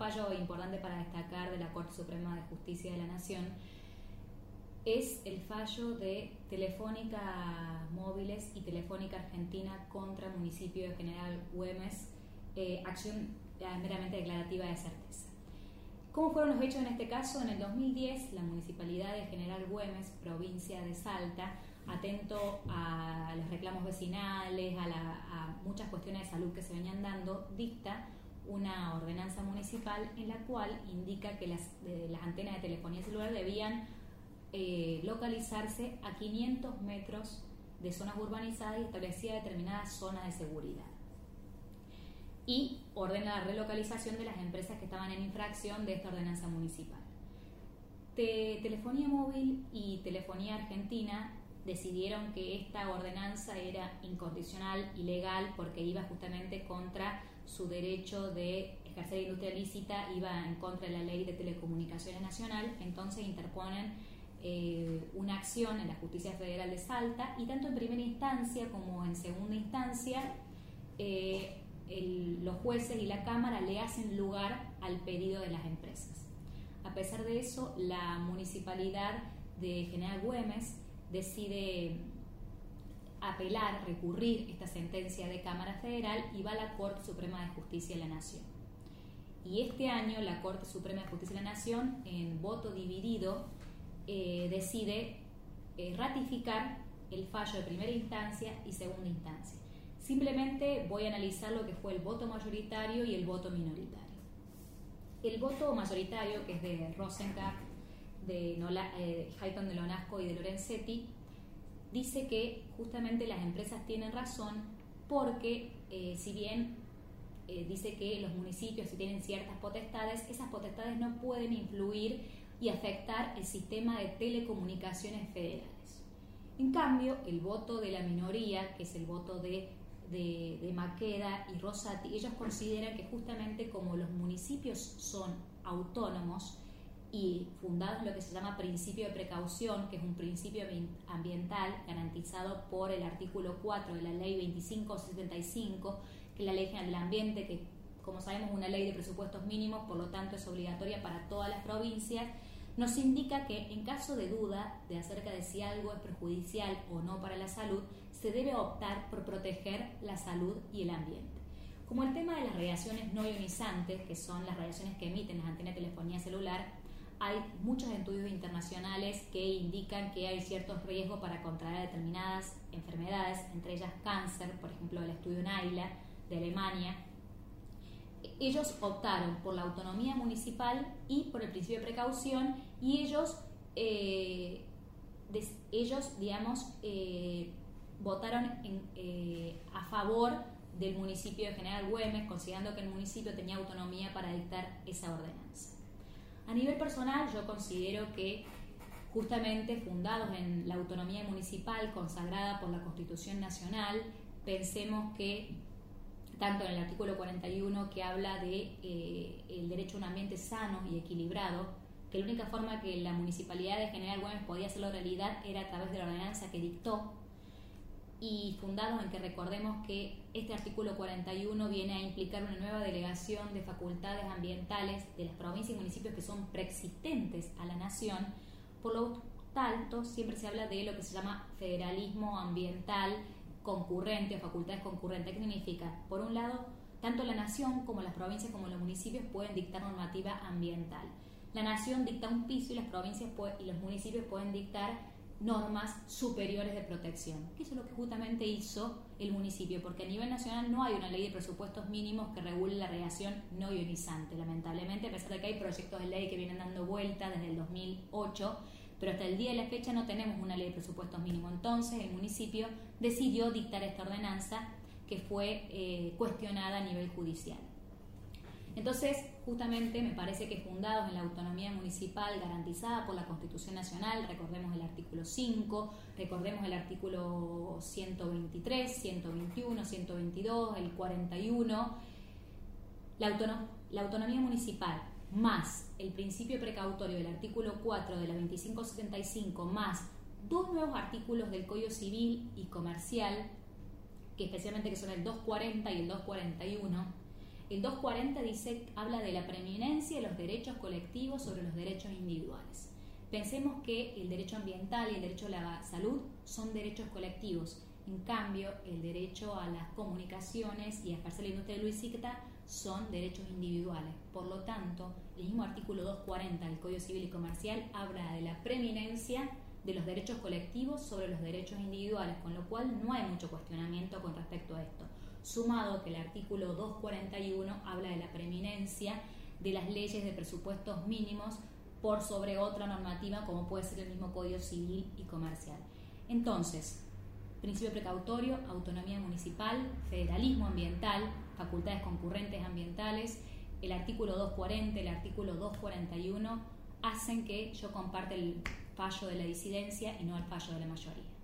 fallo importante para destacar de la Corte Suprema de Justicia de la Nación es el fallo de Telefónica Móviles y Telefónica Argentina contra municipio de General Güemes, eh, acción meramente declarativa de certeza. ¿Cómo fueron los hechos en este caso? En el 2010, la Municipalidad de General Güemes, provincia de Salta, atento a los reclamos vecinales, a, muchas cuestiones de salud que se venían dando, dicta una ordenanza municipal en la cual indica que las, antenas de telefonía celular debían eh, localizarse a 500 metros de zonas urbanizadas y establecía determinadas zonas de seguridad y ordena la relocalización de las empresas que estaban en infracción de esta ordenanza municipal. telefonía móvil y Telefonía Argentina decidieron que esta ordenanza era incondicional, ilegal, porque iba justamente contra su derecho de ejercer industria lícita, iba en contra de la ley de telecomunicaciones nacional, entonces interponen eh, una acción en la Justicia Federal de Salta y tanto en primera instancia como en segunda instancia eh, los jueces y la Cámara le hacen lugar al pedido de las empresas. A pesar de eso, la municipalidad de General Güemes decide apelar, recurrir esta sentencia de Cámara Federal y va a la Corte Suprema de Justicia de la Nación. Y este año la Corte Suprema de Justicia de la Nación, en voto dividido, eh, decide eh, ratificar el fallo de primera instancia y segunda instancia. Simplemente voy a analizar lo que fue el voto mayoritario y el voto minoritario. El voto mayoritario, que es de Rosenkamp, de Nola, eh, Hayton de Lonasco y de Lorenzetti, dice que justamente las empresas tienen razón porque eh, si bien eh, dice que los municipios si tienen ciertas potestades, esas potestades no pueden influir y afectar el sistema de telecomunicaciones federales. En cambio, el voto de la minoría, que es el voto de de, Maqueda y Rosati, ellos consideran que justamente como los municipios son autónomos y fundados en lo que se llama principio de precaución, que es un principio ambiental garantizado por el artículo 4 de la ley 2575, que es la ley general del ambiente, que como sabemos es una ley de presupuestos mínimos, por lo tanto es obligatoria para todas las provincias, nos indica que en caso de duda de acerca de si algo es perjudicial o no para la salud, se debe optar por proteger la salud y el ambiente. Como el tema de las radiaciones no ionizantes, que son las radiaciones que emiten las antenas de telefonía celular, hay muchos estudios internacionales que indican que hay ciertos riesgos para contraer determinadas enfermedades, entre ellas cáncer, por ejemplo el estudio Naila de Alemania, ellos optaron por la autonomía municipal y por el principio de precaución y ellos, eh, ellos digamos, eh, votaron eh, a favor del municipio de General Güemes, considerando que el municipio tenía autonomía para dictar esa ordenanza. A nivel personal, yo considero que justamente fundados en la autonomía municipal consagrada por la Constitución Nacional, pensemos que tanto en el artículo 41 que habla de eh, el derecho a un ambiente sano y equilibrado, que la única forma que la municipalidad de General Güemes podía hacerlo realidad era a través de la ordenanza que dictó y fundados en que recordemos que este artículo 41 viene a implicar una nueva delegación de facultades ambientales de las provincias y municipios que son preexistentes a la nación, por lo tanto siempre se habla de lo que se llama federalismo ambiental concurrente o facultades concurrentes. ¿Qué significa? Por un lado, tanto la nación como las provincias como los municipios pueden dictar normativa ambiental. La nación dicta un piso y las provincias y los municipios pueden dictar normas superiores de protección, eso es lo que justamente hizo el municipio, porque a nivel nacional no hay una ley de presupuestos mínimos que regule la radiación no ionizante, lamentablemente, a pesar de que hay proyectos de ley que vienen dando vuelta desde el 2008, pero hasta el día de la fecha no tenemos una ley de presupuestos mínimos. Entonces el municipio decidió dictar esta ordenanza que fue eh, cuestionada a nivel judicial. Entonces, justamente me parece que fundados en la autonomía municipal garantizada por la Constitución Nacional, recordemos el artículo 5, recordemos el artículo 123, 121, 122, el 41, la, la autonomía municipal más el principio precautorio del artículo 4 de la 2575, más dos nuevos artículos del Código Civil y Comercial, que especialmente que son el 240 y el 241, El 240 dice, habla de la preeminencia de los derechos colectivos sobre los derechos individuales. Pensemos que el derecho ambiental y el derecho a la salud son derechos colectivos. En cambio, el derecho a las comunicaciones y a ejercer la industria luisita son derechos individuales. Por lo tanto, el mismo artículo 240 del Código Civil y Comercial habla de la preeminencia de los derechos colectivos sobre los derechos individuales, con lo cual no hay mucho cuestionamiento con respecto a esto. Sumado que el artículo 241 habla de la preeminencia de las leyes de presupuestos mínimos por sobre otra normativa como puede ser el mismo Código Civil y Comercial. Entonces, principio precautorio, autonomía municipal, federalismo ambiental, facultades concurrentes ambientales, el artículo 240, el artículo 241 hacen que yo comparte el fallo de la disidencia y no el fallo de la mayoría.